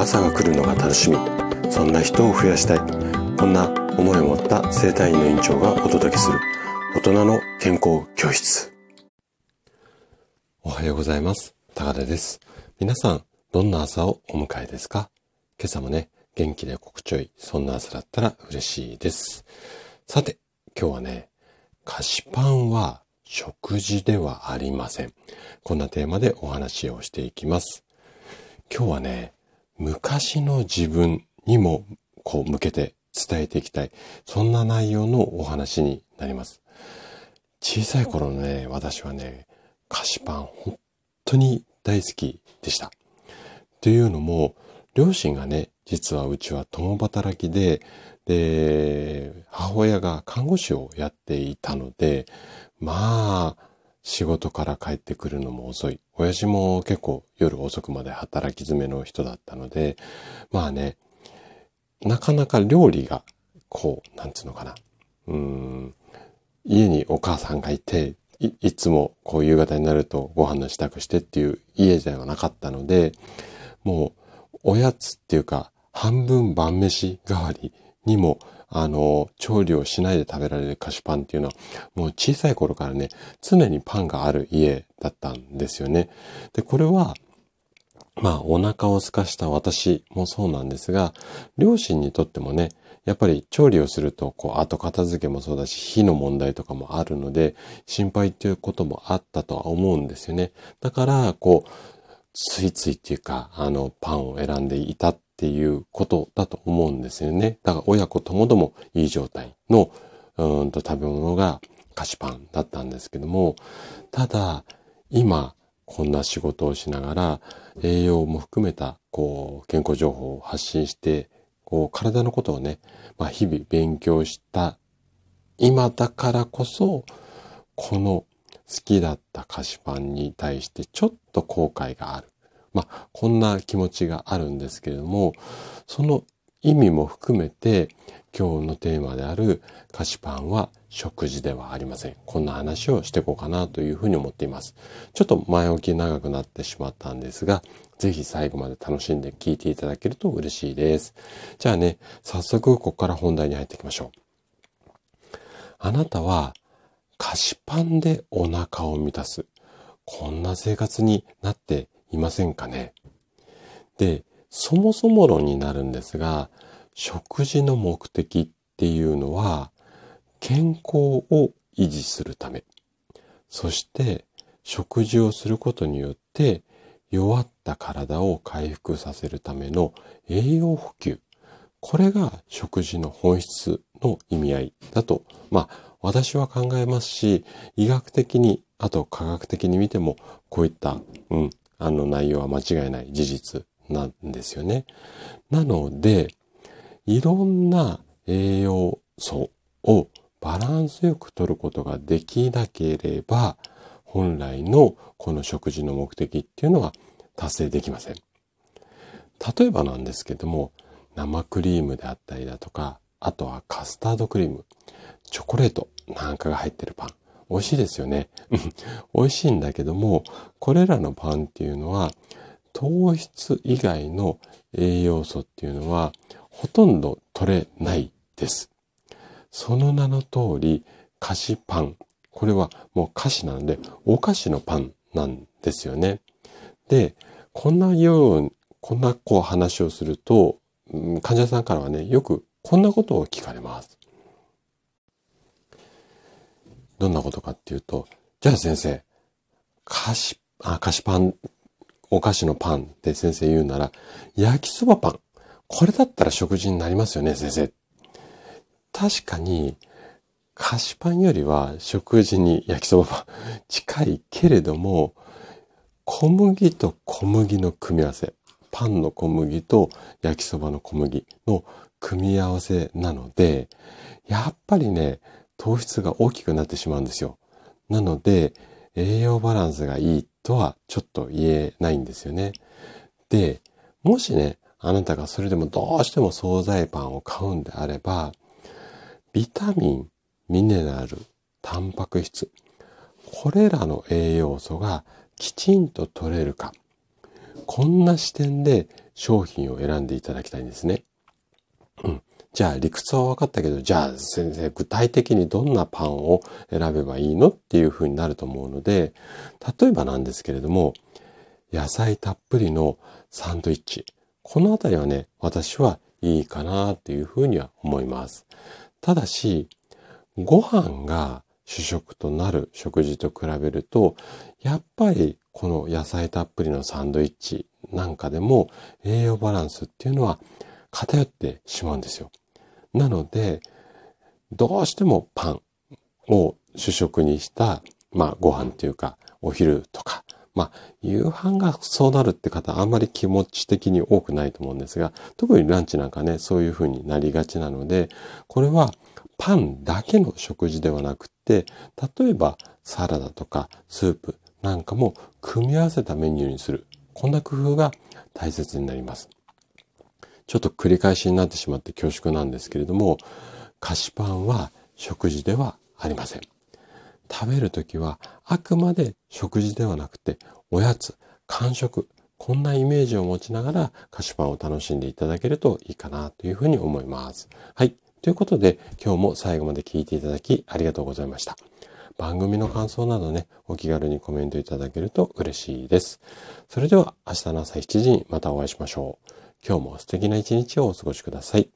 朝が来るのが楽しみ。そんな人を増やしたい。こんな思いを持った生体院の院長がお届けする。大人の健康教室。おはようございます。高田です。皆さんどんな朝をお迎えですか？今朝もね元気で心地よいそんな朝だったら嬉しいです。さて今日はね菓子パンは食事ではありません。こんなテーマでお話をしていきます。今日はね、昔の自分にもこう向けて伝えていきたい。そんな内容のお話になります。小さい頃のね、私はね、菓子パン本当に大好きでした。というのも、両親がね、実はうちは共働きで、で、母親が看護師をやっていたので、まあ、仕事から帰ってくるのも遅い。親父も結構夜遅くまで働き詰めの人だったので、まあね、なかなか料理が、こう、なんつうのかな。うん、家にお母さんがいて、いいつもこう夕方になるとご飯の支度してっていう家ではなかったので、もうおやつっていうか半分晩飯代わりにもあの、調理をしないで食べられる菓子パンっていうのは、もう小さい頃からね、常にパンがある家だったんですよね。で、これは、まあ、お腹を空かした私もそうなんですが、両親にとってもね、やっぱり調理をすると、こう、後片付けもそうだし、火の問題とかもあるので、心配っていうこともあったとは思うんですよね。だから、こう、ついついっていうか、あの、パンを選んでいたっていうことだと思うんですよね。だから親子ともどもいい状態のうんと食べ物が菓子パンだったんですけども、ただ今こんな仕事をしながら栄養も含めたこう健康情報を発信してこう体のことをね、まあ、日々勉強した今だからこそこの好きだった菓子パンに対してちょっと後悔がある。まあ、こんな気持ちがあるんですけれども、その意味も含めて、今日のテーマである菓子パンは食事ではありません。こんな話をしていこうかなというふうに思っています。ちょっと前置き長くなってしまったんですが、ぜひ最後まで楽しんで聞いていただけると嬉しいです。じゃあね、早速ここから本題に入っていきましょう。あなたは菓子パンでお腹を満たす。こんな生活になっていませんかね？で、そもそも論になるんですが、食事の目的っていうのは、健康を維持するため、そして食事をすることによって弱った体を回復させるための栄養補給。これが食事の本質の意味合いだと、まあ私は考えますし、医学的に、あと科学的に見ても、こういった、うん、あの内容は間違いない事実なんですよね。なので、いろんな栄養素をバランスよく取ることができなければ、本来のこの食事の目的っていうのは達成できません。例えばなんですけども、生クリームであったりだとか、あとはカスタードクリーム、チョコレートなんかが入ってるパン。美味しいですよね。美味しいんだけども、これらのパンっていうのは、糖質以外の栄養素っていうのは、ほとんど取れないです。その名の通り、菓子パン。これはもう菓子なので、お菓子のパンなんですよね。で、こんなよう、こんなこう話をすると、患者さんからはね、よくこんなことを聞かれます。どんなことかっていうと、じゃあ先生、菓子、あ、菓子パン、お菓子のパンって先生言うなら、焼きそばパン。これだったら食事になりますよね、先生。確かに、菓子パンよりは食事に焼きそばパン 近いけれども、小麦と小麦の組み合わせ。パンの小麦と焼きそばの小麦の組み合わせなので、やっぱりね、糖質が大きくなってしまうんですよ。なので、栄養バランスがいいとはちょっと言えないんですよね。で、もしね、あなたがそれでもどうしても惣菜パンを買うんであれば、ビタミン、ミネラル、タンパク質、これらの栄養素がきちんと取れるか、こんな視点で商品を選んでいただきたいんですね。じゃあ理屈は分かったけど、じゃあ先生具体的にどんなパンを選べばいいのっていうふうになると思うので、例えばなんですけれども、野菜たっぷりのサンドイッチ。このあたりはね、私はいいかなっていうふうには思います。ただし、ご飯が主食となる食事と比べると、やっぱりこの野菜たっぷりのサンドイッチなんかでも栄養バランスっていうのは偏ってしまうんですよ。なので、どうしてもパンを主食にした、まあご飯っていうかお昼とか、まあ夕飯がそうなるって方あんまり気持ち的に多くないと思うんですが、特にランチなんかね、そういう風になりがちなので、これはパンだけの食事ではなくて、例えばサラダとかスープなんかも組み合わせたメニューにする。こんな工夫が大切になります。ちょっと繰り返しになってしまって恐縮なんですけれども、菓子パンは食事ではありません。食べるときはあくまで食事ではなくておやつ、間食、こんなイメージを持ちながら菓子パンを楽しんでいただけるといいかなというふうに思います。はい。ということで今日も最後まで聞いていただきありがとうございました。番組の感想などね、お気軽にコメントいただけると嬉しいです。それでは明日の朝7時にまたお会いしましょう。今日も素敵な一日をお過ごしください。